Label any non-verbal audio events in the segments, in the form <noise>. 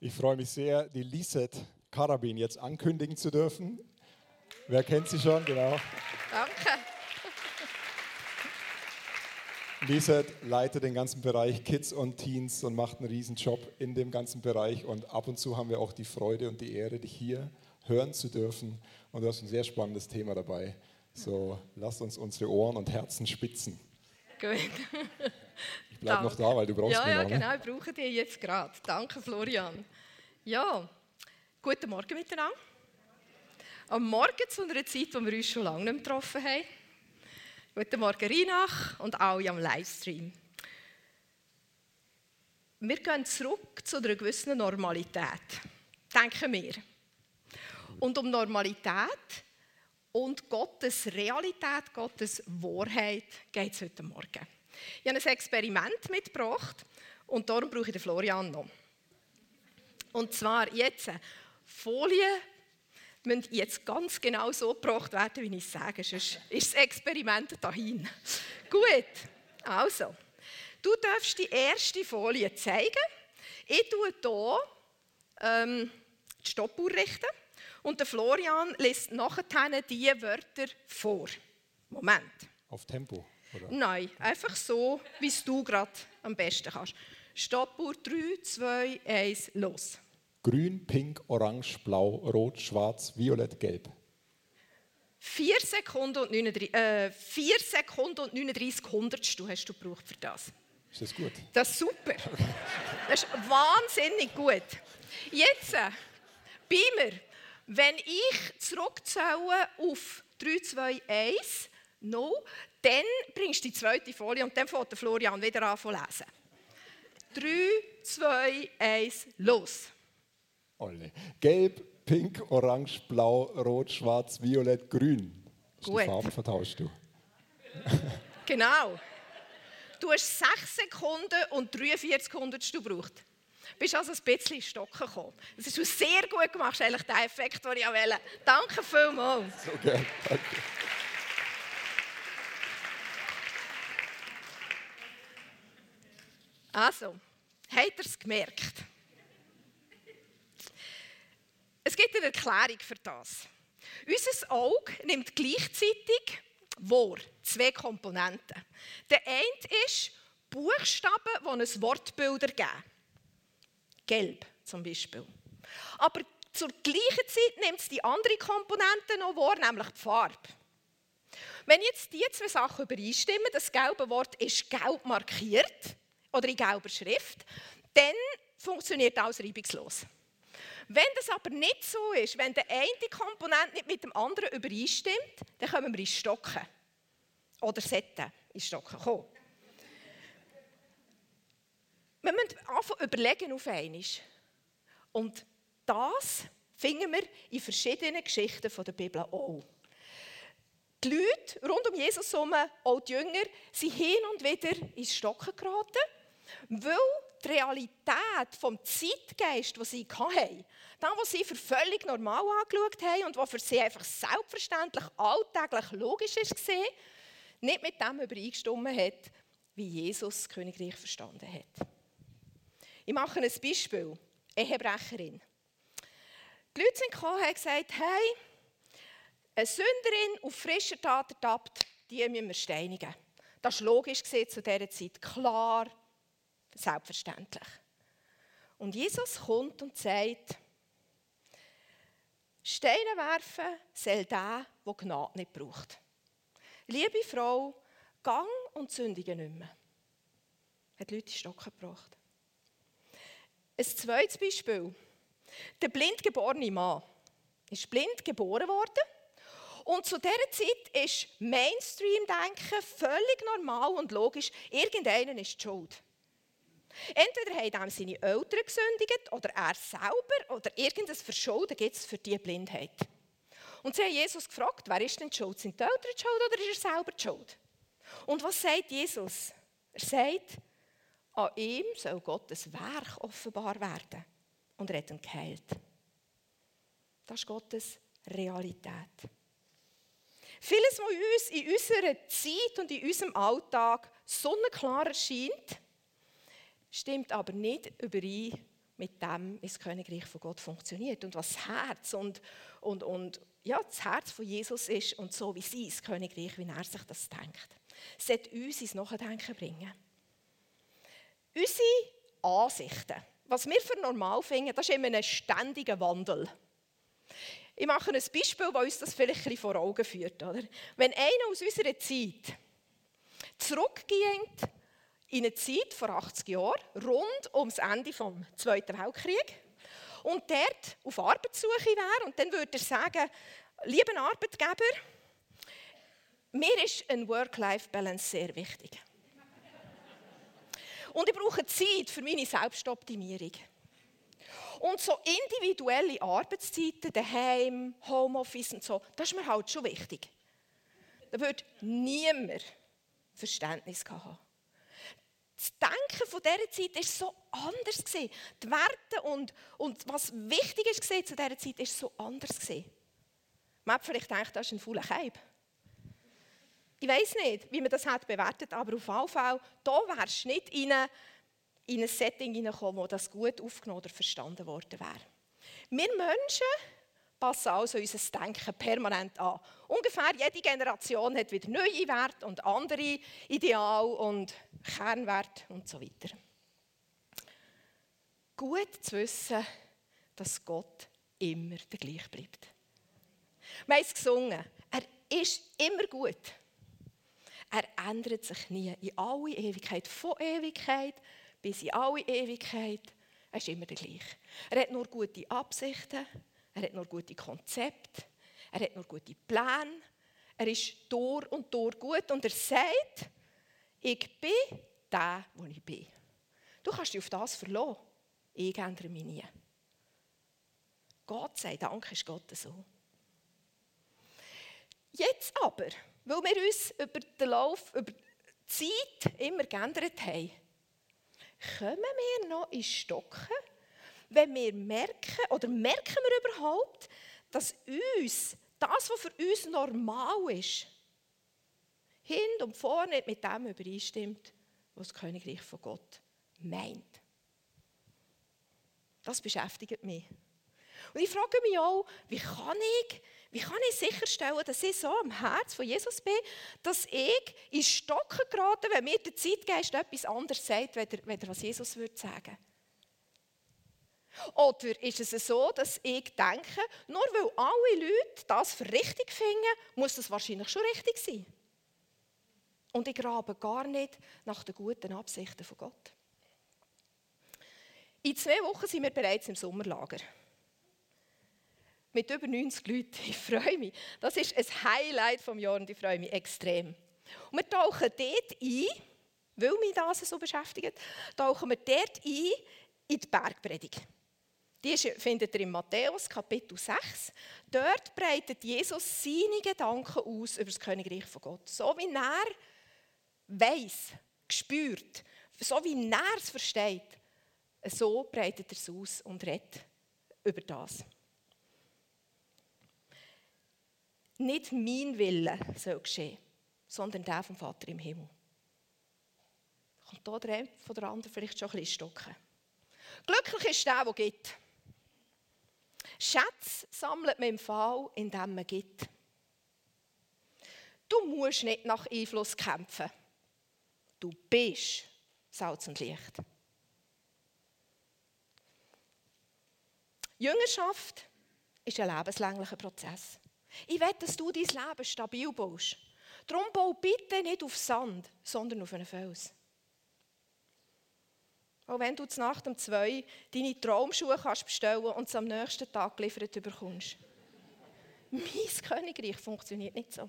Ich freue mich sehr, die Lisette Karabin jetzt ankündigen zu dürfen. Wer kennt sie schon? Genau. Danke. Lisette leitet den ganzen Bereich Kids und Teens und macht einen riesen Job in dem ganzen Bereich. Und ab und zu haben wir auch die Freude und die Ehre, dich hier hören zu dürfen. Und du hast ein sehr spannendes Thema dabei. So, lasst uns unsere Ohren und Herzen spitzen. Gut. <laughs> Ich bleibe noch da, weil du brauchst ja, mich ja, noch. ne? genau, ich brauche dich jetzt gerade. Danke, Florian. Ja, guten Morgen miteinander. Am Morgen zu einer Zeit, wo wir uns schon lange nicht mehr getroffen haben. Guten Morgen, Reinach und alle am Livestream. Wir gehen zurück zu einer gewissen Normalität, denken wir. Und um Normalität und Gottes Realität, Gottes Wahrheit geht es heute Morgen. Ich habe ein Experiment mitgebracht und darum brauche ich den Florian noch. Und zwar jetzt, Folien müssen jetzt ganz genau so gebracht werden, wie ich es sage, sonst ist das Experiment dahin. Gut, also, du darfst die erste Folie zeigen. Ich tue hier ähm, die Stoppuhr richten und der Florian liest nachher die Wörter vor. Moment. Auf Tempo, oder? Nein, einfach so, wie es du gerade am besten kannst. Stoppuhr 3, 2, 1, los. Grün, Pink, Orange, Blau, Rot, Schwarz, Violett, Gelb. 4 Sekunden und 39, äh, 4 Sekunden und 39 Hundertstel hast du gebraucht für das. Ist das gut? Das ist super. Das ist wahnsinnig gut. Jetzt, äh, Beamer, wenn ich zurückzähle auf 3, 2, 1, no, dann bringst du die zweite Folie und dann fängt Florian wieder an zu lesen. 3, 2, 1, los. Olle. Gelb, Pink, Orange, Blau, Rot, Schwarz, Violett, Grün. Gut. Die Farben vertauscht du. <laughs> Genau. Du hast 6 Sekunden und 43 Hundertstel gebraucht. Du bist also ein bisschen in Stocken gekommen. Das hast du sehr gut gemacht, eigentlich der Effekt, den ich wollte. Danke vielmals. So gern. Danke. Also, habt ihr es gemerkt? Es gibt eine Erklärung für das. Unser Auge nimmt gleichzeitig wahr zwei Komponenten. Der eine ist Buchstaben, die ein Wortbild ergeben. Gelb zum Beispiel. Aber zur gleichen Zeit nimmt es die andere Komponente noch wahr, nämlich die Farbe. Wenn jetzt die zwei Sachen übereinstimmen, das gelbe Wort ist gelb markiert oder in gelber Schrift, dann funktioniert alles reibungslos. Wenn das aber nicht so ist, wenn der eine Komponent nicht mit dem anderen übereinstimmt, dann kommen wir ins Stocken. Oder sollten ins Stocken kommen. Wir müssen anfangen überlegen auf einmal. Und das finden wir in verschiedenen Geschichten der Bibel auch. Die Leute rund um Jesus herum, auch die Jünger, sind hin und wieder ins Stocken geraten, weil die Realität vom Zeitgeist, den sie hatten, das, was sie für völlig normal angeschaut haben und was für sie einfach selbstverständlich, alltäglich logisch war, nicht mit dem übereingestimmt hat, wie Jesus das Königreich verstanden hat. Ich mache ein Beispiel. Ehebrecherin. Die Leute sind gekommen und haben gesagt, hey, eine Sünderin auf frischer Tat ertappt, die müssen wir steinigen. Das war logisch zu dieser Zeit. Klar, selbstverständlich. Und Jesus kommt und sagt, Steine werfen soll der, der Gnade nicht braucht. Liebe Frau, gang und sündige nicht mehr. Hat Leute in Stocken gebracht. Ein zweites Beispiel. Der blind geborene Mann ist blind geboren worden. Und zu dieser Zeit ist Mainstream-Denken völlig normal und logisch. Irgendeinen ist die schuld. Entweder haben ihm seine Eltern gesündigt oder er selber oder irgendein Verschulden gibt es für diese Blindheit. Und sie haben Jesus gefragt, wer ist denn die schuld? Sind die Eltern die schuld oder ist er selber die schuld? Und was sagt Jesus? Er sagt, an ihm soll Gottes Werk offenbar werden. Und er hat ihn geheilt. Das ist Gottes Realität. Vieles, was uns in unserer Zeit und in unserem Alltag sonnenklar erscheint, stimmt aber nicht überein mit dem, wie das Königreich von Gott funktioniert und was das Herz und, und, und ja, das Herz von Jesus ist und so wie sie das Königreich, wie er sich das denkt. Es sollte uns ins Nachdenken bringen. Unsere Ansichten, was wir für normal finden, das ist immer ein ständiger Wandel. Ich mache ein Beispiel, das uns das vielleicht ein bisschen vor Augen führt. Oder? Wenn einer aus unserer Zeit zurückgeht in eine Zeit vor 80 Jahren, rund ums Ende des Zweiten Weltkriegs, und dort auf Arbeitssuche wäre, und dann würde er sagen, lieber Arbeitgeber, mir ist ein Work-Life-Balance sehr wichtig. Und ich brauche Zeit für meine Selbstoptimierung. Und so individuelle Arbeitszeiten, daheim, Homeoffice und so, das ist mir halt schon wichtig. Da würde niemand Verständnis haben. Das Denken von dieser Zeit war so anders. Die Werte und, und was wichtig ist zu dieser Zeit war so anders. Man hat vielleicht gedacht, das ist ein fauler Keib. Ich weiß nicht, wie man das hat bewertet, aber auf jeden Fall, da wärst du nicht in, eine, in ein Setting hineingekommen, wo das gut aufgenommen oder verstanden worden wäre. Wir Menschen passen also unser Denken permanent an. Ungefähr jede Generation hat wieder neue Werte und andere Ideale und Kernwerte und so weiter. Gut zu wissen, dass Gott immer der gleich bleibt. Wir haben es gesungen. Er ist immer gut. Er ändert sich nie. In alle Ewigkeit. Von Ewigkeit bis in alle Ewigkeit. Er ist immer der gleiche. Er hat nur gute Absichten. Er hat nur gute Konzepte. Er hat nur gute Pläne. Er ist durch und durch gut. Und er sagt, ich bin der, wo ich bin. Du kannst dich auf das verlassen. Ich ändere mich nie. Gott sei Dank ist Gott so. Jetzt aber, weil wir uns über den Lauf, über die Zeit immer geändert haben, kommen wir noch in Stocken, wenn wir merken, oder merken wir überhaupt, dass uns, das, was für uns normal ist, hin und vorne nicht mit dem übereinstimmt, was das Königreich von Gott meint. Das beschäftigt mich. Und ich frage mich auch, wie kann ich, wie kann ich sicherstellen, dass ich so am Herz von Jesus bin, dass ich in Stocken gerate, wenn mir der Zeitgeist etwas anderes sagt, als was Jesus würde sagen. Oder ist es so, dass ich denke, nur weil alle Leute das für richtig finden, muss das wahrscheinlich schon richtig sein? Und ich grabe gar nicht nach den guten Absichten von Gott. In zwei Wochen sind wir bereits im Sommerlager. Mit über 90 Leuten. Ich freue mich. Das ist ein Highlight vom Jahr und ich freue mich extrem. Und wir tauchen dort ein, weil mich das so beschäftigt, tauchen wir dort ein in die Bergpredigt. Die findet ihr in Matthäus Kapitel 6. Dort breitet Jesus seine Gedanken aus über das Königreich von Gott. So wie er weiß, spürt, so wie er es versteht, so breitet er es aus und redet über das. Nicht mein Wille soll geschehen, sondern der vom Vater im Himmel. Kommt hier der von der anderen vielleicht schon ein bisschen stocken. Glücklich ist der, der gibt. Schätze sammelt man im Fall, indem man gibt. Du musst nicht nach Einfluss kämpfen. Du bist Salz und Licht. Jüngerschaft ist ein lebenslänglicher Prozess. Ich will, dass du dein Leben stabil baust. Darum bau bitte nicht auf Sand, sondern auf einen Fels. Auch wenn du Nacht um zwei deine Traumschuhe kannst bestellen und sie am nächsten Tag geliefert bekommst. mein <laughs> Königreich funktioniert nicht so.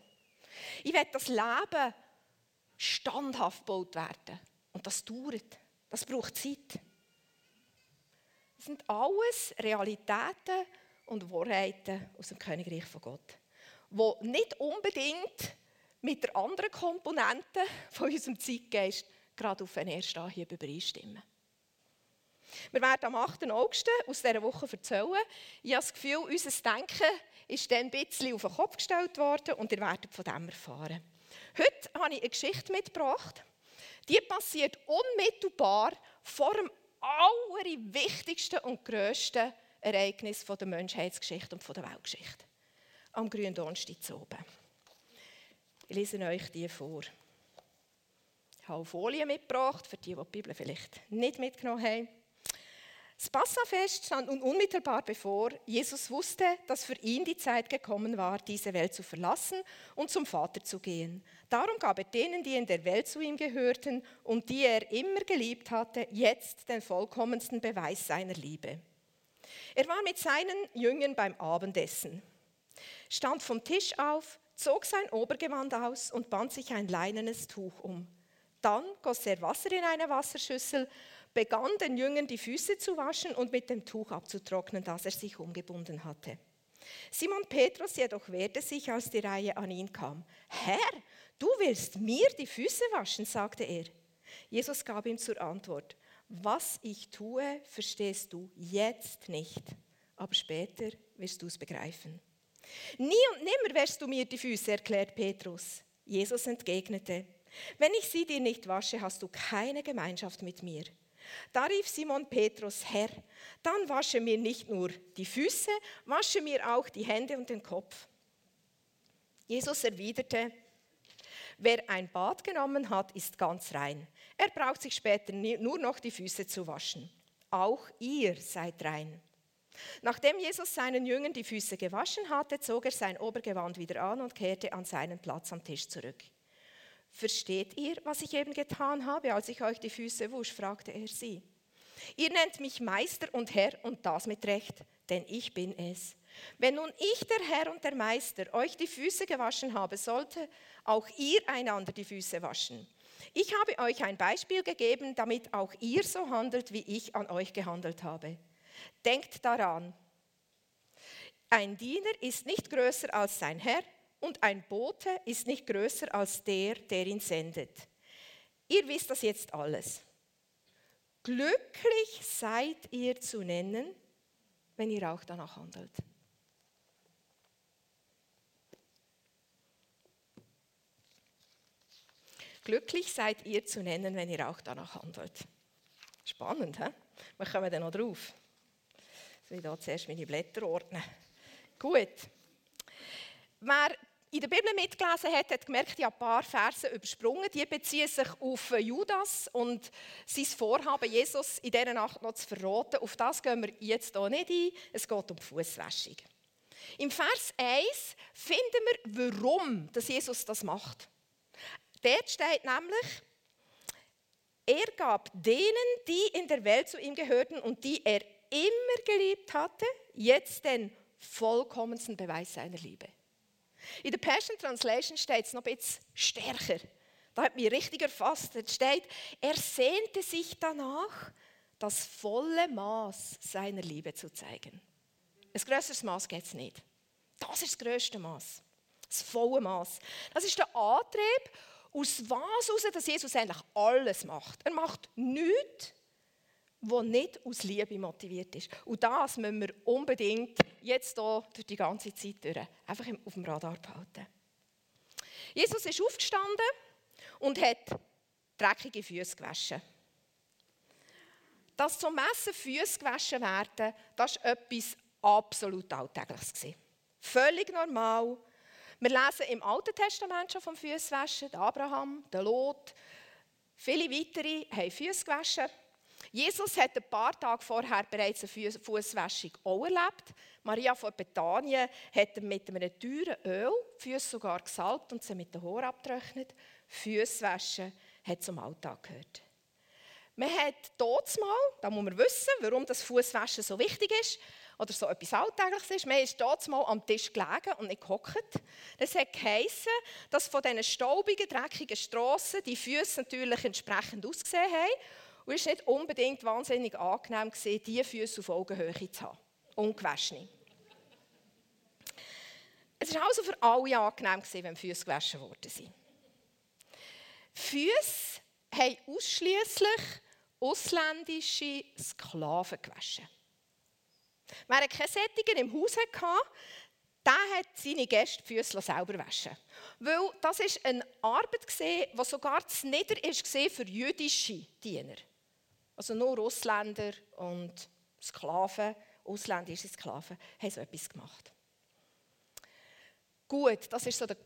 Ich will das Leben standhaft gebaut werden. Und das dauert. Das braucht Zeit. Das sind alles Realitäten und Wahrheiten aus dem Königreich von Gott, wo nicht unbedingt mit der anderen Komponente von unserem Zeitgeist gerade auf den ersten Anhieb übereinstimmen. Wir werden am 8. August aus dieser Woche erzählen. Ich habe das Gefühl, unser Denken ist dann ein bisschen auf den Kopf gestellt worden und ihr werdet von dem erfahren. Heute habe ich eine Geschichte mitgebracht. Die passiert unmittelbar vor dem allerwichtigsten und grössten Ereignis der Menschheitsgeschichte und der Weltgeschichte. Am grünen Donnerstag zu oben. Ich lese euch die vor. Ich habe Folien mitgebracht, für die, die die Bibel vielleicht nicht mitgenommen haben. Das Passafest stand nun unmittelbar bevor. Jesus wusste, dass für ihn die Zeit gekommen war, diese Welt zu verlassen und zum Vater zu gehen. Darum gab er denen, die in der Welt zu ihm gehörten und die er immer geliebt hatte, jetzt den vollkommensten Beweis seiner Liebe. Er war mit seinen Jüngern beim Abendessen, stand vom Tisch auf, zog sein Obergewand aus und band sich ein leinenes Tuch um. Dann goss er Wasser in eine Wasserschüssel, begann den Jüngern die Füße zu waschen und mit dem Tuch abzutrocknen, das er sich umgebunden hatte. Simon Petrus jedoch wehrte sich, als die Reihe an ihn kam. Herr, du willst mir die Füße waschen, sagte er. Jesus gab ihm zur Antwort, was ich tue, verstehst du jetzt nicht, aber später wirst du es begreifen. Nie und nimmer wirst du mir die Füße, erklärt Petrus. Jesus entgegnete, wenn ich sie dir nicht wasche, hast du keine Gemeinschaft mit mir. Da rief Simon Petrus, Herr, dann wasche mir nicht nur die Füße, wasche mir auch die Hände und den Kopf. Jesus erwiderte, wer ein Bad genommen hat, ist ganz rein. Er braucht sich später nur noch die Füße zu waschen. Auch ihr seid rein. Nachdem Jesus seinen Jüngern die Füße gewaschen hatte, zog er sein Obergewand wieder an und kehrte an seinen Platz am Tisch zurück. Versteht ihr, was ich eben getan habe, als ich euch die Füße wusch? fragte er sie. Ihr nennt mich Meister und Herr und das mit Recht, denn ich bin es. Wenn nun ich, der Herr und der Meister, euch die Füße gewaschen habe, sollte auch ihr einander die Füße waschen. Ich habe euch ein Beispiel gegeben, damit auch ihr so handelt, wie ich an euch gehandelt habe. Denkt daran, ein Diener ist nicht größer als sein Herr und ein Bote ist nicht größer als der, der ihn sendet. Ihr wisst das jetzt alles. Glücklich seid ihr zu nennen, wenn ihr auch danach handelt. Glücklich seid ihr zu nennen, wenn ihr auch danach handelt. Spannend, hä? Wir kommen dann noch drauf. Will ich hier zuerst meine Blätter ordnen. Gut. Wer in der Bibel mitgelesen hat, hat gemerkt, ich habe ein paar Verse übersprungen. Die beziehen sich auf Judas und sein Vorhaben, Jesus in dieser Nacht noch zu verraten. Auf das gehen wir jetzt hier nicht ein. Es geht um Fußwäschung. Im Vers 1 finden wir, warum Jesus das macht. Dort steht nämlich, er gab denen, die in der Welt zu ihm gehörten und die er immer geliebt hatte, jetzt den vollkommensten Beweis seiner Liebe. In der Passion Translation steht es noch bisschen stärker. Da hat mich richtig erfasst. Es steht, er sehnte sich danach, das volle Maß seiner Liebe zu zeigen. Ein größeres Maß geht es nicht. Das ist das größte Maß. Das volle Maß. Das ist der Antrieb, aus was heraus, dass Jesus eigentlich alles macht. Er macht nichts, was nicht aus Liebe motiviert ist. Und das müssen wir unbedingt jetzt hier durch die ganze Zeit durch einfach auf dem Radar behalten. Jesus ist aufgestanden und hat dreckige Füße gewaschen. Dass zum Messen Füße gewaschen werden, das war etwas absolut Alltägliches. Völlig normal. Wir lesen im Alten Testament schon vom Füßwaschen, Abraham, der Lot. Viele weitere haben Füße gewaschen. Jesus hat ein paar Tage vorher bereits eine Fußwäschung auch erlebt. Maria von Bethanien hat mit einem teuren Öl die Füße sogar gesalbt und sie mit den Haaren abgetrocknet. Füßwaschen hat zum Alltag gehört. Man hat dort mal, da muss man wissen, warum das Fußwaschen so wichtig ist oder so etwas Alltägliches ist. Man ist dort mal am Tisch gelegen und nicht gehockt. Das hat geheissen, dass von diesen staubigen, dreckigen Strassen die Füße natürlich entsprechend ausgesehen haben und es war nicht unbedingt wahnsinnig angenehm, diese Füße auf Augenhöhe zu haben. Ungewaschene. Es war also für alle angenehm, wenn Füße gewaschen worden Füße haben ausschließlich ausländische Sklaven gewaschen. Wer keine Sättigen im Haus hatte, der hat seine Gäste die Füße selber waschen. Weil das war eine Arbeit, die sogar zu nieder war für jüdische Diener. Also nur Ausländer und Sklaven, ausländische Sklaven, haben so etwas gemacht. Gut, das ist so der,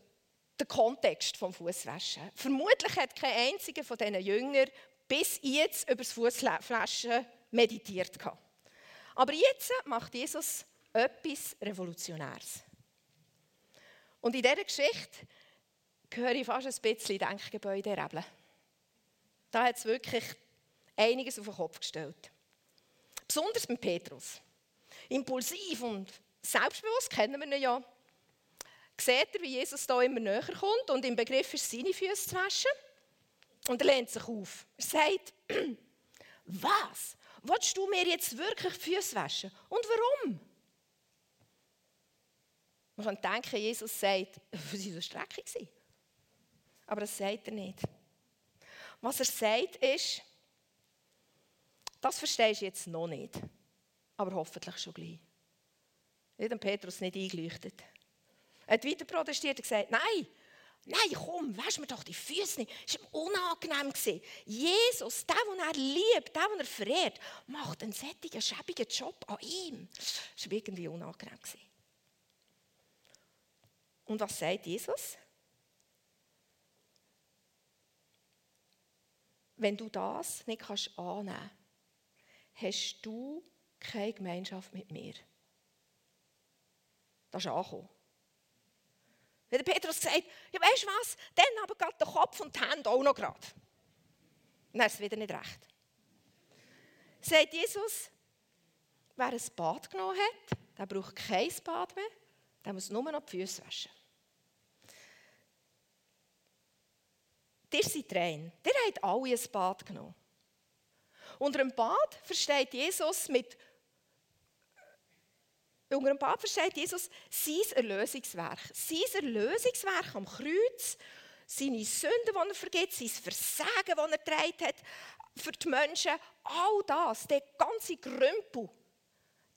der Kontext vom Fußwaschen. Vermutlich hat kein einziger von diesen Jüngern bis jetzt über das Fußwaschen meditiert. Aber jetzt macht Jesus etwas Revolutionäres. Und in dieser Geschichte höre ich fast ein bisschen Denkgebäude rebeln. Da hat es wirklich einiges auf den Kopf gestellt. Besonders mit Petrus. Impulsiv und selbstbewusst kennen wir ihn ja. Seht ihr, wie Jesus da immer näher kommt und im Begriff ist, seine Füße zu waschen? Und er lehnt sich auf. Er sagt, <clears throat> was? Willst du mir jetzt wirklich die Füße waschen? Und warum? Man kann denken, Jesus sagt, für <laughs> sie so Strecke. Aber das sagt er nicht. Was er sagt ist, das verstehst du jetzt noch nicht, aber hoffentlich schon gleich. Er hat Petrus nicht eingeleuchtet. Er hat weiter protestiert und gesagt, nein, nein, komm, wasch mir doch die Füße nicht. Es war unangenehm. Jesus, der, den er liebt, der, den er verehrt, macht einen sättigen, schäbigen Job an ihm. Das war irgendwie unangenehm. Und was sagt Jesus? Wenn du das nicht annehmen kannst, hast du keine Gemeinschaft mit mir. Das ist angekommen. Wenn der Petrus sagt, ja weißt du was, dann aber gerade der Kopf und die Hände auch noch gerade. Dann ist es wieder nicht recht. Sagt Jesus, wer ein Bad genommen hat, der braucht kein Bad mehr, der muss nur noch die Füße waschen. Ihr seid rein. Ihr habt alle ein Bad genommen. Unter einem Bad versteht Jesus mit unter dem Bad versteht Jesus sein Erlösungswerk. Sein Erlösungswerk am Kreuz, seine Sünden, die er vergibt, sein Versagen, das er getragen hat für die Menschen, all das, der ganze Grümpel,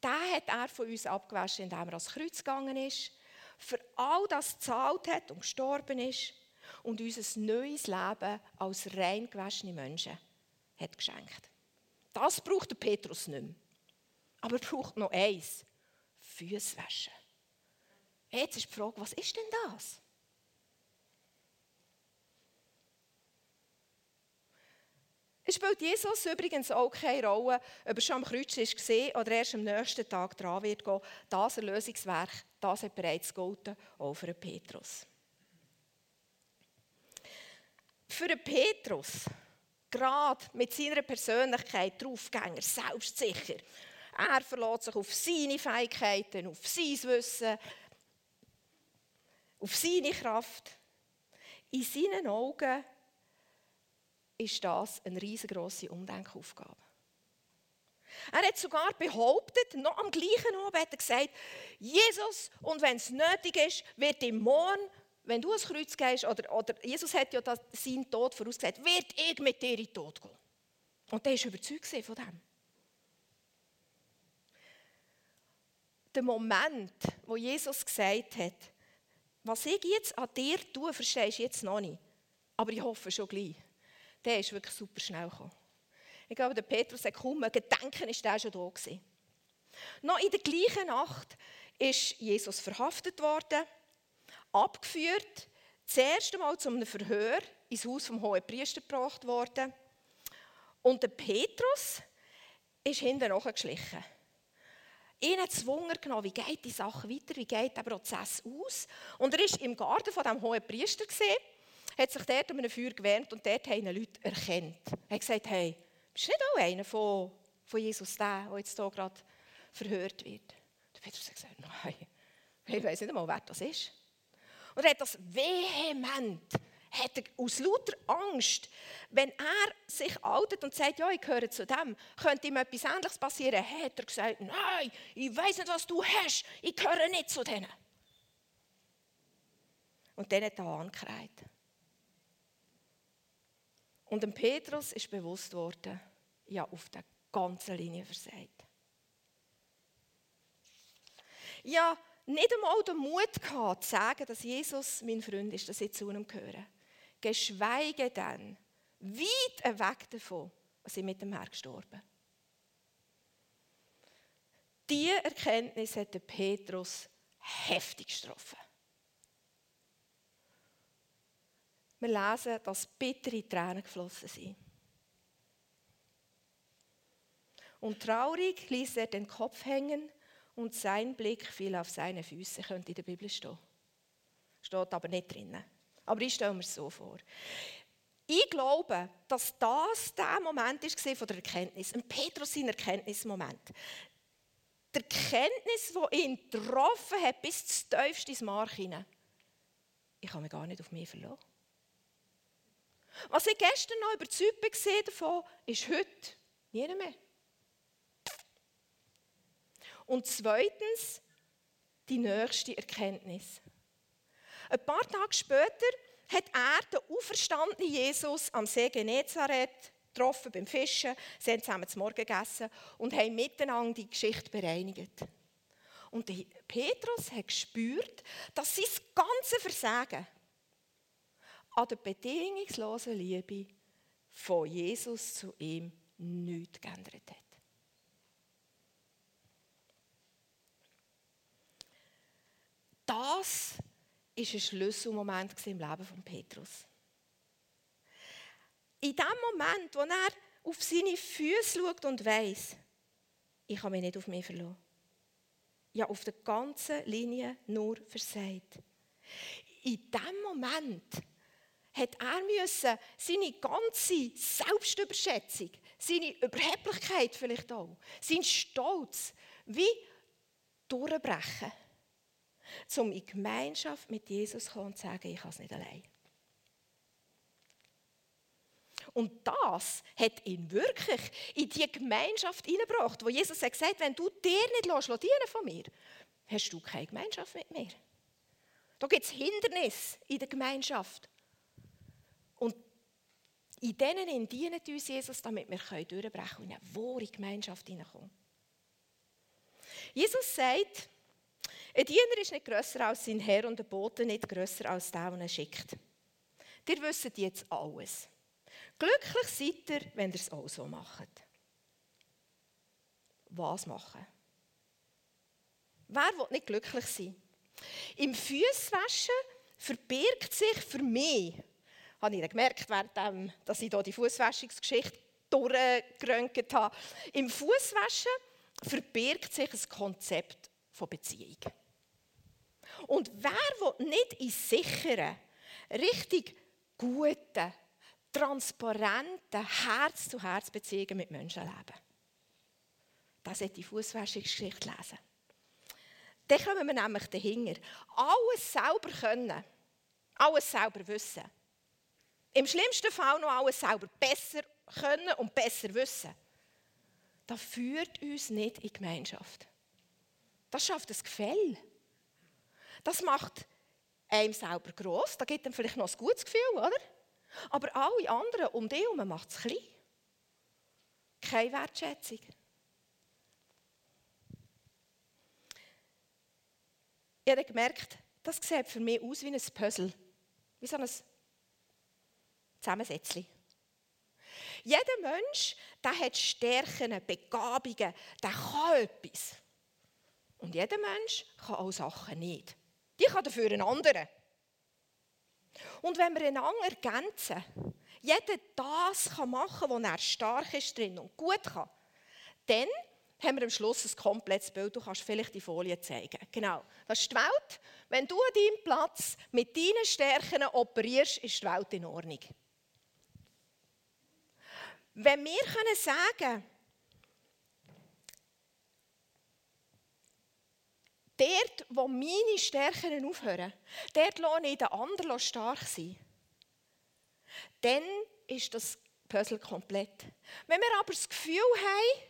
den hat er von uns abgewaschen, indem er ans Kreuz gegangen ist, für all das gezahlt hat und gestorben ist und uns ein neues Leben als rein gewaschene Menschen hat geschenkt. Das braucht der Petrus nicht mehr. Aber er braucht noch eins. Füße waschen. Jetzt ist die Frage, was ist denn das? Es spielt Jesus übrigens auch keine Rolle, ob er schon am Kreuz ist oder erst am nächsten Tag dran wird gehen. Das Erlösungswerk, das hat bereits gegolten, auch für Petrus. Für Petrus, gerade mit seiner Persönlichkeit, Draufgänger, selbstsicher, er verlässt sich auf seine Fähigkeiten, auf sein Wissen, auf seine Kraft. In seinen Augen ist das eine riesengroße Umdenkaufgabe. Er hat sogar behauptet, noch am gleichen Abend hat er gesagt, Jesus, und wenn es nötig ist, wird ihm morgen, wenn du ans Kreuz gehst, oder, oder Jesus hat ja das, seinen Tod vorausgesagt, wird ich mit dir in den Tod gehen. Und der war überzeugt von dem. der Moment, wo Jesus gesagt hat, was ich jetzt an dir tue, verstehst du jetzt noch nicht. Aber ich hoffe schon gleich. Der ist wirklich super schnell gekommen. Ich glaube, der Petrus hat kaum Gedenken, ist der schon da gewesen. Noch in der gleichen Nacht ist Jesus verhaftet worden, abgeführt, das erste Mal zu einem Verhör ins Haus vom Hohen Priester gebracht worden. Und der Petrus ist hinten nachgeschlichen. Ihn hat es Wunder genommen, wie geht die Sache weiter, wie geht der Prozess aus. Und er war im Garten von dem hohen Priester, gewesen, hat sich dort um ein Feuer gewärmt und dort haben ihn Leute erkannt. Er hat gesagt, hey, bist du nicht auch einer von, von Jesus, der, der jetzt hier gerade verhört wird? Der Petrus hat gesagt, nein, ich weiß nicht einmal, wer das ist. Und er hat das vehement hat aus lauter Angst, wenn er sich outet und sagt, ja, ich gehöre zu dem, könnte ihm etwas Ähnliches passieren, hat er gesagt, nein, ich weiß nicht, was du hast, ich gehöre nicht zu denen. Und dann hat er angekreit. Und dem Petrus ist bewusst worden, ja, auf der ganzen Linie versagt. Ja, nicht einmal den Mut gehabt, zu sagen, dass Jesus mein Freund ist, dass ich zu ihm gehöre geschweige denn weit weg davon, und sind mit dem Herrn gestorben. Diese Erkenntnis hat Petrus heftig getroffen. Wir lesen, dass bittere Tränen geflossen sind. Und traurig ließ er den Kopf hängen und sein Blick fiel auf seine Füße, könnte in der Bibel stehen. Steht aber nicht drinnen. Aber ich stelle mir es so vor. Ich glaube, dass das der Moment war von der Erkenntnis, ein Petrus sein Erkenntnismoment. Die Erkenntnis, die ihn getroffen hat, bis ins tiefste ins Mark hinein. Ich kann mich gar nicht auf mich verlassen. Was ich gestern noch überzeugt war davon, ist heute nie mehr. Und zweitens die nächste Erkenntnis. Ein paar Tage später hat er den auferstandenen Jesus am See Genezareth getroffen beim Fischen. Sie haben zusammen zum Morgen gegessen und haben miteinander die Geschichte bereinigt. Und Petrus hat gespürt, dass sein ganze Versagen an der bedingungslosen Liebe von Jesus zu ihm nichts geändert hat. Das ist ein Schlüsselmoment im Leben von Petrus. In dem Moment, wo er auf seine Füße schaut und weiß, ich kann mich nicht auf mich verlassen. Ja, auf der ganzen Linie nur versagt. In dem Moment hat er müssen seine ganze Selbstüberschätzung, seine Überheblichkeit vielleicht auch, sein Stolz, wie durchbrechen um in Gemeinschaft mit Jesus zu kommen und zu sagen, ich kann es nicht allein. Und das hat ihn wirklich in die Gemeinschaft hineingebracht, wo Jesus hat gesagt wenn du dir nicht lässt, dienen von mir, hast du keine Gemeinschaft mit mir. Da gibt es Hindernisse in der Gemeinschaft. Und in denen dienen uns Jesus, damit wir durchbrechen können und in eine wahre Gemeinschaft hineinkommen. Jesus sagt, ein Diener ist nicht grösser als sein Herr und ein Bote nicht grösser als der, den er schickt. Ihr wisst jetzt alles. Glücklich seid ihr, wenn ihr es auch so macht. Was machen? Wer will nicht glücklich sein? Im Fußwaschen verbirgt sich für mich, habe ich gemerkt, während dass ich hier die Fußwäschungsgeschichte durchgeröntgt habe, im Fußwaschen verbirgt sich ein Konzept von Beziehung. Und wer will nicht in sicheren, richtig guten, transparenten Herz-zu-Herz-Beziehungen mit Menschen leben? Das sollte die Fußwäschungsgeschichte lesen. Dann kommen wir nämlich dahinter. Alles selber können, alles selber wissen. Im schlimmsten Fall noch alles selber besser können und besser wissen. Das führt uns nicht in Gemeinschaft. Das schafft ein Gefälle. Das macht einem selber gross, da gibt einem vielleicht noch ein gutes Gefühl, oder? Aber alle anderen um dich herum macht es klein. Keine Wertschätzung. Ich habe gemerkt, das sieht für mich aus wie ein Puzzle. Wie so ein Zusammensetzchen. Jeder Mensch der hat Stärken, Begabungen, der kann etwas. Und jeder Mensch kann auch Sachen nicht. Die kann dafür ein anderer. Und wenn wir einander ergänzen, jeder das kann machen, wo er stark ist drin und gut kann, dann haben wir am Schluss ein komplettes Bild. Du kannst vielleicht die Folie zeigen. Genau. Das ist die Welt. Wenn du an deinem Platz mit deinen Stärken operierst, ist die Welt in Ordnung. Wenn wir können sagen Dort, wo meine Stärken aufhören, dort lasse ich den anderen stark sein. Dann ist das Puzzle komplett. Wenn wir aber das Gefühl haben,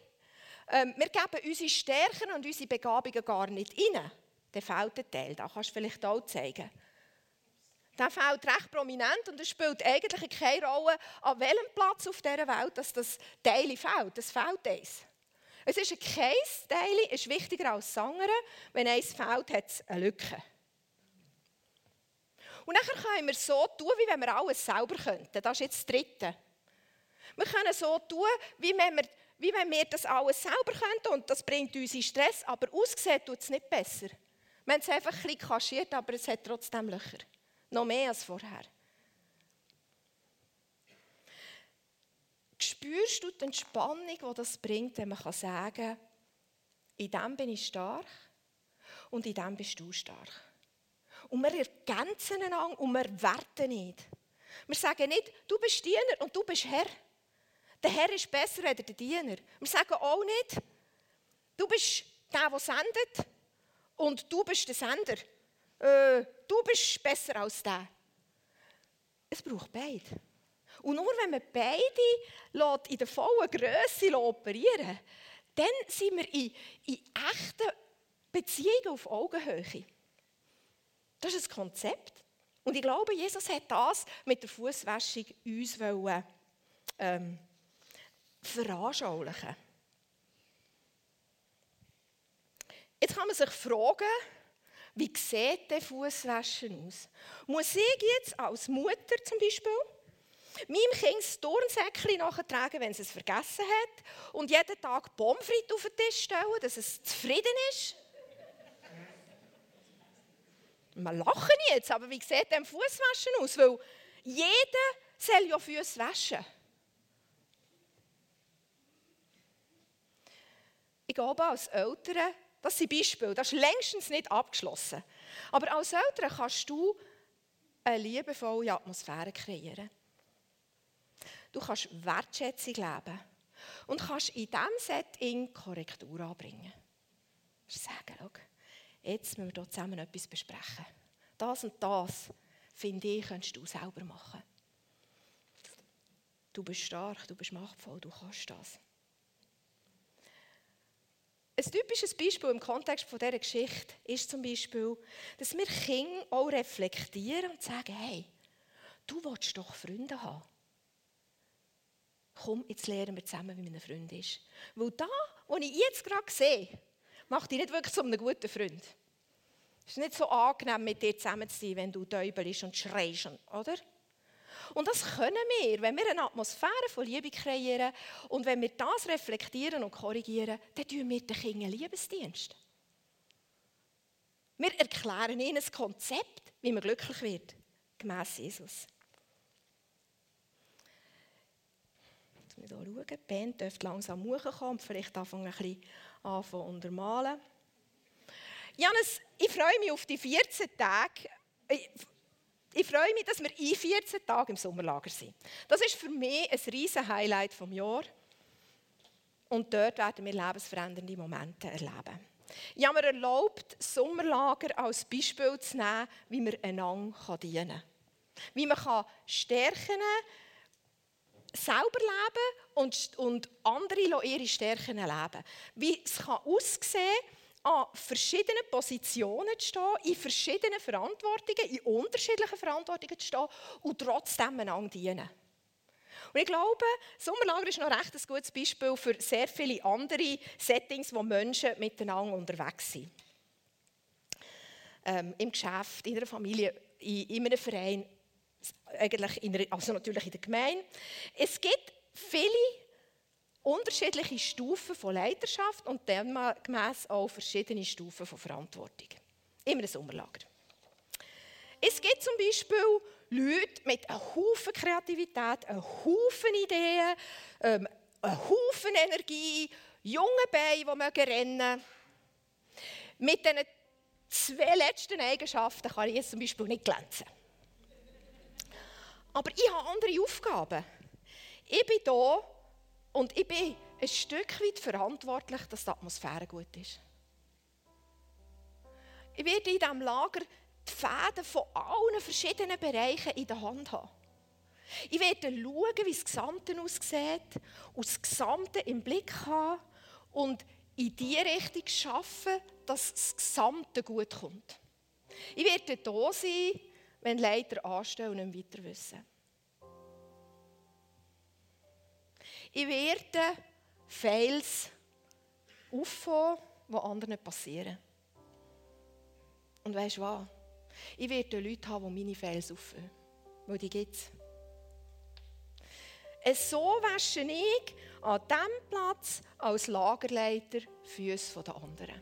ähm, wir geben unsere Stärken und unsere Begabungen gar nicht rein, dann fehlt ein Teil. Das kannst du vielleicht auch zeigen. Der fehlt recht prominent und es spielt eigentlich keine Rolle, an welchem Platz auf dieser Welt dass das Teil fehlt. Es fehlt eins. Es ist ein Case-Teil, ist wichtiger als das andere. Wenn eins fehlt, hat es eine Lücke. Und dann können wir so tun, wie wenn wir alles selber könnten. Das ist jetzt das Dritte. Wir können so tun, wie wenn wir, wie wenn wir das alles selber könnten und das bringt uns in Stress, aber aussehen tut es nicht besser. Wir haben es einfach ein bisschen kaschiert, aber es hat trotzdem Löcher. Noch mehr als vorher. Spürst du die Entspannung, die das bringt, wenn man sagen kann, in dem bin ich stark und in dem bist du stark. Und wir ergänzen einander und wir werten nicht. Wir sagen nicht, du bist Diener und du bist Herr. Der Herr ist besser als der Diener. Wir sagen auch nicht, du bist der, der sendet und du bist der Sender. Äh, du bist besser als der. Es braucht beide. Und nur wenn man beide in der vollen Größe operieren dann sind wir in, in echten Beziehungen auf Augenhöhe. Das ist ein Konzept. Und ich glaube, Jesus hat das mit der Fußwäschung uns wollen, ähm, veranschaulichen. Jetzt kann man sich fragen, wie sieht der Fußwaschen aus? Muss ich jetzt als Mutter zum Beispiel meinem Kind das Turnsäckchen nachtragen, wenn es es vergessen hat und jeden Tag Pommes frites auf den Tisch stellen, dass es zufrieden ist? Wir lachen jetzt, aber wie sieht dem Fußwaschen aus? Weil jeder soll ja Füße waschen. Ich glaube, als Eltern, das sind Beispiele, das ist längstens nicht abgeschlossen. Aber als Eltern kannst du eine liebevolle Atmosphäre kreieren. Du kannst Wertschätzung leben und kannst in diesem Setting Korrektur anbringen. Sagen, schau, jetzt müssen wir hier zusammen etwas besprechen. Das und das, finde ich, kannst du selber machen. Du bist stark, du bist machtvoll, du kannst das. Ein typisches Beispiel im Kontext dieser Geschichte ist zum Beispiel, dass wir Kinder auch reflektieren und sagen, hey, du willst doch Freunde haben komm, jetzt lernen wir zusammen, wie mein Freund ist. Weil da, was ich jetzt gerade sehe, macht dich nicht wirklich zu einem guten Freund. Es ist nicht so angenehm, mit dir zusammen zu sein, wenn du täubelst und schreist, oder? Und das können wir, wenn wir eine Atmosphäre von Liebe kreieren und wenn wir das reflektieren und korrigieren, dann tun wir den Kindern Liebesdienst. Wir erklären ihnen ein Konzept, wie man glücklich wird, gemäss Jesus. Müssen wir hier schauen. Die Band dürfte langsam hochkommen und vielleicht anfangen ein bisschen anfangen untermalen. Janis, ich freue mich auf die 14 Tage. Ich, freue mich, dass wir in 14 Tagen im Sommerlager sind. Das ist für mich ein riesen Highlight vom Jahr. Und dort werden wir lebensverändernde Momente erleben. Ich habe mir erlaubt, Sommerlager als Beispiel zu nehmen, wie man einander dienen kann. Wie man Stärken kann, selber leben und, und andere ihre Stärken leben. Wie es kann aussehen an verschiedenen Positionen zu stehen, in verschiedenen Verantwortungen, in unterschiedlichen Verantwortungen zu stehen und trotzdem einander dienen. Und ich glaube, Sommerlager ist noch recht ein gutes Beispiel für sehr viele andere Settings, wo Menschen miteinander unterwegs sind. Ähm, Im Geschäft, in einer Familie, in, in einem Verein eigentlich in, also natürlich in der Gemeinde. Es gibt viele unterschiedliche Stufen von Leiterschaft und demgemäß auch verschiedene Stufen von Verantwortung. Immer ein Sommerlager. Es gibt zum Beispiel Leute mit einem Haufen Kreativität, einem Haufen Ideen, ähm, einem Haufen Energie, junge Beine, die rennen Mit diesen zwei letzten Eigenschaften kann ich jetzt zum Beispiel nicht glänzen. Aber ich habe andere Aufgaben. Ich bin da und ich bin ein Stück weit verantwortlich, dass die Atmosphäre gut ist. Ich werde in diesem Lager die Fäden von allen verschiedenen Bereichen in der Hand haben. Ich werde schauen, wie das Gesamte aussieht und das Gesamte im Blick haben und in die Richtung schaffen, dass das Gesamte gut kommt. Ich werde da sein, wenn Leiter anstellen und nicht weiter wissen. Ich werde Fails auffangen, die anderen passieren. Und weißt du was? Ich werde Leute haben, die meine Fails auffangen. Weil die gibt es. So wasche ich an diesem Platz als Lagerleiter Füße der anderen.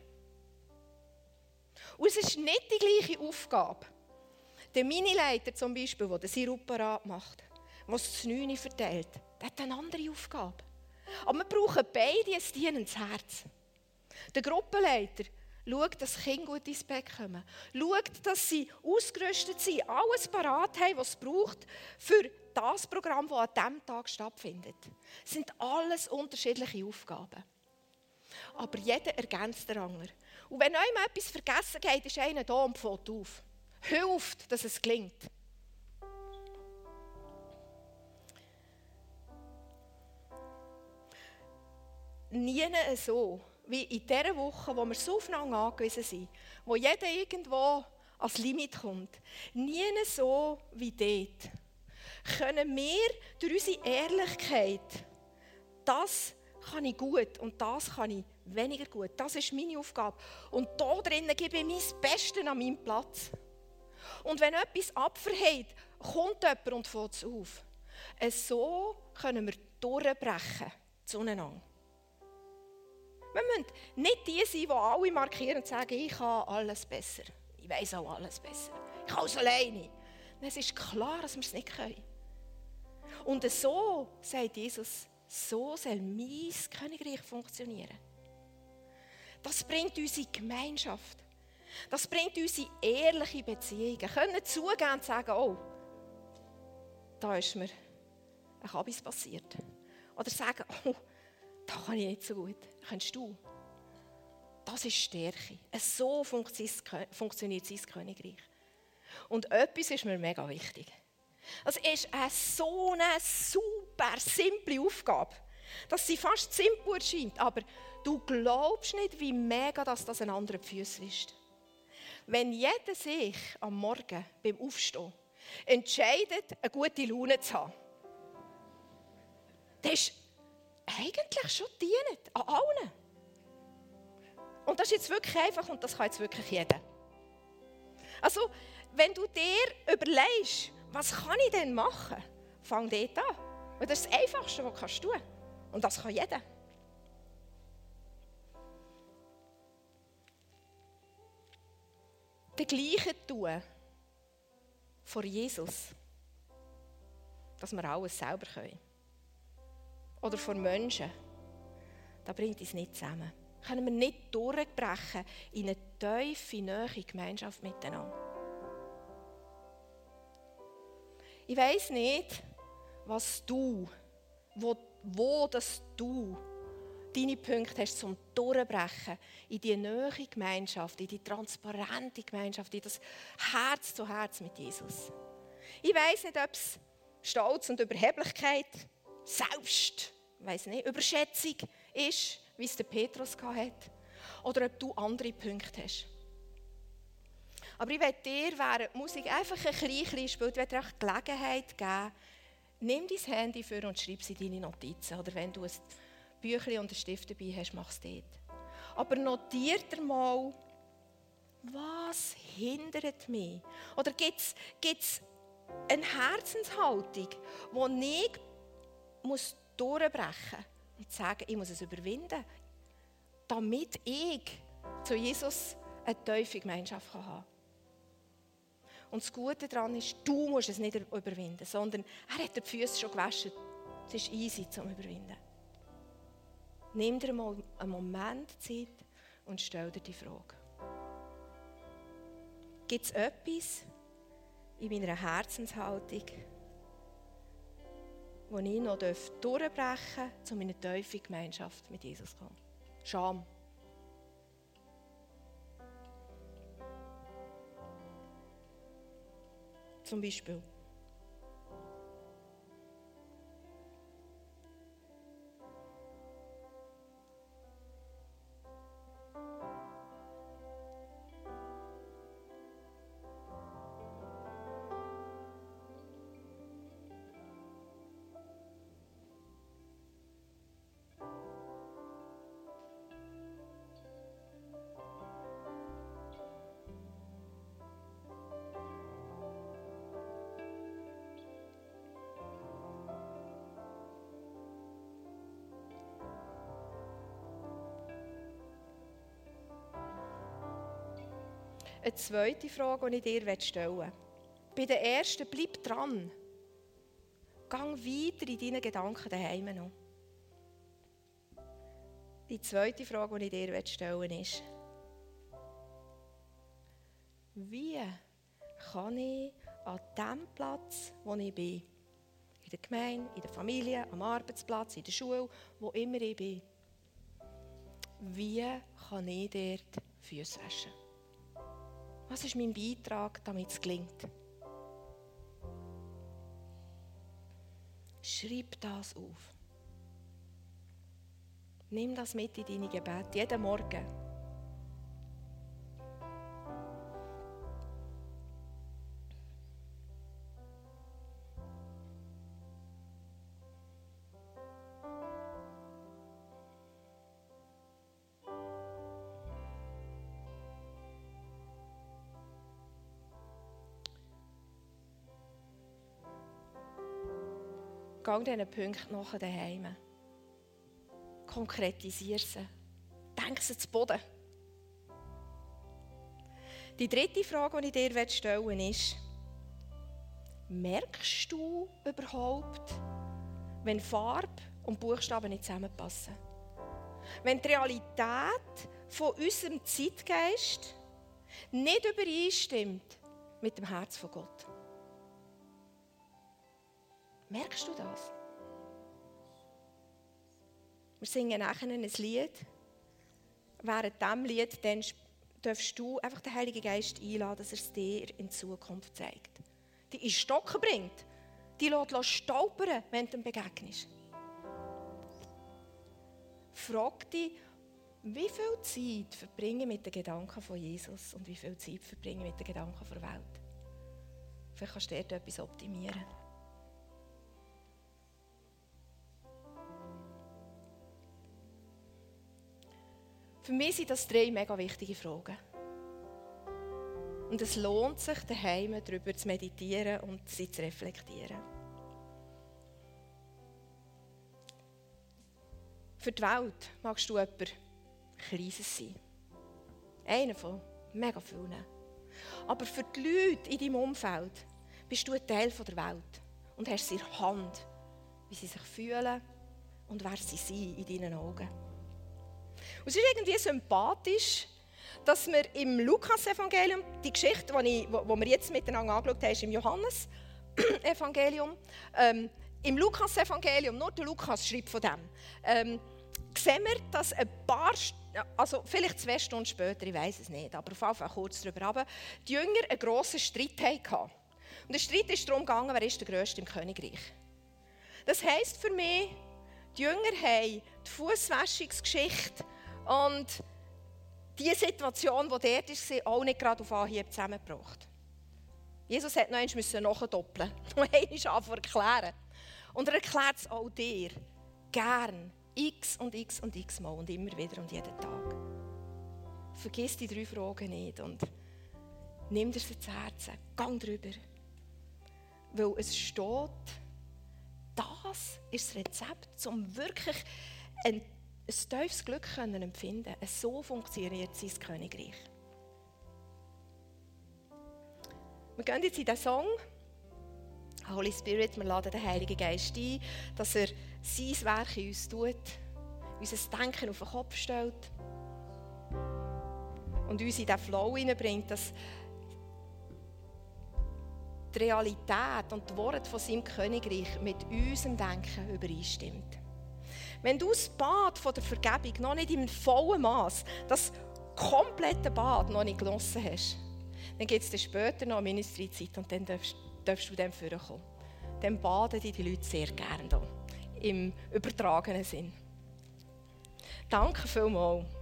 Und es ist nicht die gleiche Aufgabe. Der Minileiter zum Beispiel, der den Sirup macht, der es zu 9 verteilt, der hat eine andere Aufgabe. Aber wir brauchen beide ein dienendes Herz. Der Gruppenleiter schaut, dass Kinder gut ins Bett kommen. Schaut, dass sie ausgerüstet sind, alles parat haben, was es braucht für das Programm, das an diesem Tag stattfindet. Es sind alles unterschiedliche Aufgaben. Aber jeder ergänzt den anderen. Und wenn mal etwas vergessen geht, ist einer da und fällt auf. Hilft, dass es gelingt. Nie so wie in dieser Woche, wo wir so aufeinander angewiesen sind, wo jeder irgendwo ans Limit kommt. Nie so wie dort. Können wir durch unsere Ehrlichkeit, das kann ich gut und das kann ich weniger gut. Das ist meine Aufgabe. Und da drinnen gebe ich mein Bestes an meinem Platz. Und wenn etwas abverhält, kommt jemand und fällt es auf. So können wir durchbrechen zueinander. Wir müssen nicht die sein, die alle markieren und sagen, ich kann alles besser. Ich weiß auch alles besser. Ich kann es alleine. Es ist klar, dass wir es nicht können. Und so, sagt Jesus, so soll mein Königreich funktionieren. Das bringt unsere Gemeinschaft. Das bringt unsere ehrliche Beziehungen. Wir können zugehen und sagen, oh, da ist mir ein Kabis passiert. Oder sagen, oh, da kann ich nicht so gut. Kannst du? Das ist Stärke. So funktioniert sein Königreich. Und etwas ist mir mega wichtig. Es ist eine so eine super simple Aufgabe, dass sie fast simpel erscheint, aber du glaubst nicht, wie mega das, das ein anderer Füße ist. Wenn jeder sich am Morgen beim Aufstehen entscheidet, eine gute Laune zu haben, dann ist eigentlich schon dienen, an allen. Und das ist jetzt wirklich einfach und das kann jetzt wirklich jeder. Also, wenn du dir überlegst, was kann ich denn machen, fang dort an. Weil das ist das Einfachste, was du tun kannst. Und das kann jeder. Das Gleiche tun vor Jesus, dass wir alles selber können oder vor Menschen, da bringt uns nicht zusammen. Können wir nicht durchbrechen in eine tiefe, neue Gemeinschaft miteinander. Ich weiß nicht, was du, wo, wo das du deine Punkte hast zum Durchbrechen in die neue Gemeinschaft, in die transparente Gemeinschaft, in das Herz zu Herz mit Jesus. Ich weiß nicht, ob es Stolz und Überheblichkeit, Selbst weiß nicht, Überschätzung ist, wie es der Petrus hatte, oder ob du andere Punkte hast. Aber ich werde dir, während die Musik einfach ein klein spielt, werde dir auch Gelegenheit geben, nimm dein Handy für und schreib sie in deine Notizen. Oder wenn du ein Büchlein und einen Stift dabei hast, mach es dort. Aber notier dir mal, was hindert mich? Oder gibt es eine Herzenshaltung, die ich muss durchbrechen und sagen, ich muss es überwinden, damit ich zu Jesus eine tiefe Gemeinschaft haben kann. Und das Gute daran ist, du musst es nicht überwinden, sondern er hat die Füße schon gewaschen. Es ist easy zum Überwinden. Nimm dir mal einen Moment Zeit und stell dir die Frage. Gibt es etwas in meiner Herzenshaltung, wo ich noch durchbrechen darf, zu meiner tiefen Gemeinschaft mit Jesus zu kommen. Scham. Zum Beispiel. Eine zweite Frage, die ich dir stellen will. Bei der ersten, bleib dran. Gang weiter in deinen Gedanken daheim noch. Die zweite Frage, die ich dir stellen will, ist, wie kann ich an dem Platz, wo ich bin, in der Gemeinde, in der Familie, am Arbeitsplatz, in der Schule, wo immer ich bin, wie kann ich dort Füße waschen? Was ist mein Beitrag, damit es gelingt? Schreib das auf. Nimm das mit in deine Gebete, jeden Morgen. Gang diesen Punkten nachher daheim. Konkretisiere sie. Denk sie zu Boden. Die dritte Frage, die ich dir stellen ist, merkst du überhaupt, wenn Farbe und Buchstaben nicht zusammenpassen? Wenn die Realität von unserem Zeitgeist nicht übereinstimmt mit dem Herz von Gott? Merkst du das? Wir singen nachher ein Lied. Während diesem Lied dann darfst du einfach den Heiligen Geist einladen, dass er es dir in Zukunft zeigt. Die in Stocken bringt. Die lässt stolpern, wenn du ihm begegnest. Frag dich, wie viel Zeit verbringe mit den Gedanken von Jesus und wie viel Zeit verbringe mit den Gedanken der Welt. Vielleicht kannst du dort etwas optimieren. Für mich sind das drei mega wichtige Fragen. Und es lohnt sich, daheim darüber zu meditieren und sie zu reflektieren. Für die Welt magst du jemand Kleines sein. Einer von mega vielen. Aber für die Leute in deinem Umfeld bist du ein Teil der Welt und hast der Hand, wie sie sich fühlen und wer sie sind in deinen Augen. Und es ist irgendwie sympathisch, dass wir im Lukas-Evangelium, die Geschichte, die, ich, wo, wir jetzt miteinander angeschaut haben, ist im Johannes-Evangelium. Ähm, Im Lukas-Evangelium, nur der Lukas schreibt von dem, ähm, sehen wir, dass ein paar, also vielleicht zwei Stunden später, ich weiß es nicht, aber auf jeden Fall kurz darüber, aber die Jünger einen grossen Streit hatten. Und der Streit ist darum gegangen, wer ist der Größte im Königreich. Das heisst für mich, die Jünger haben die Fußwäschungsgeschichte und die Situation, die dort war, auch nicht gerade auf Anhieb zusammengebracht. Jesus hat noch einmal nachdoppeln, <laughs> noch einmal erklären. Und er erklärt es auch dir, gern, x und x und x Mal und immer wieder und jeden Tag. Vergiss die drei Fragen nicht und nimm dir sie zu Herzen, gang drüber. Weil es steht, das ist das Rezept, um wirklich ein ein tiefes Glück können empfinden So funktioniert sein Königreich. Wir gehen jetzt in den Song. Holy Spirit, wir laden den Heiligen Geist ein, dass er sein Werk in uns tut, unser Denken auf den Kopf stellt und uns in den Flow hineinbringt, dass die Realität und die Worte von seinem Königreich mit unserem Denken übereinstimmt. Wenn du das Bad von der Vergebung noch nicht im vollen Maß, das komplette Bad noch nicht genossen hast, dann gibt es später noch eine Ministry-Zeit und dann darfst, darfst du dann kommen. Dann baden die Leute sehr gerne hier, im übertragenen Sinn. Danke vielmals.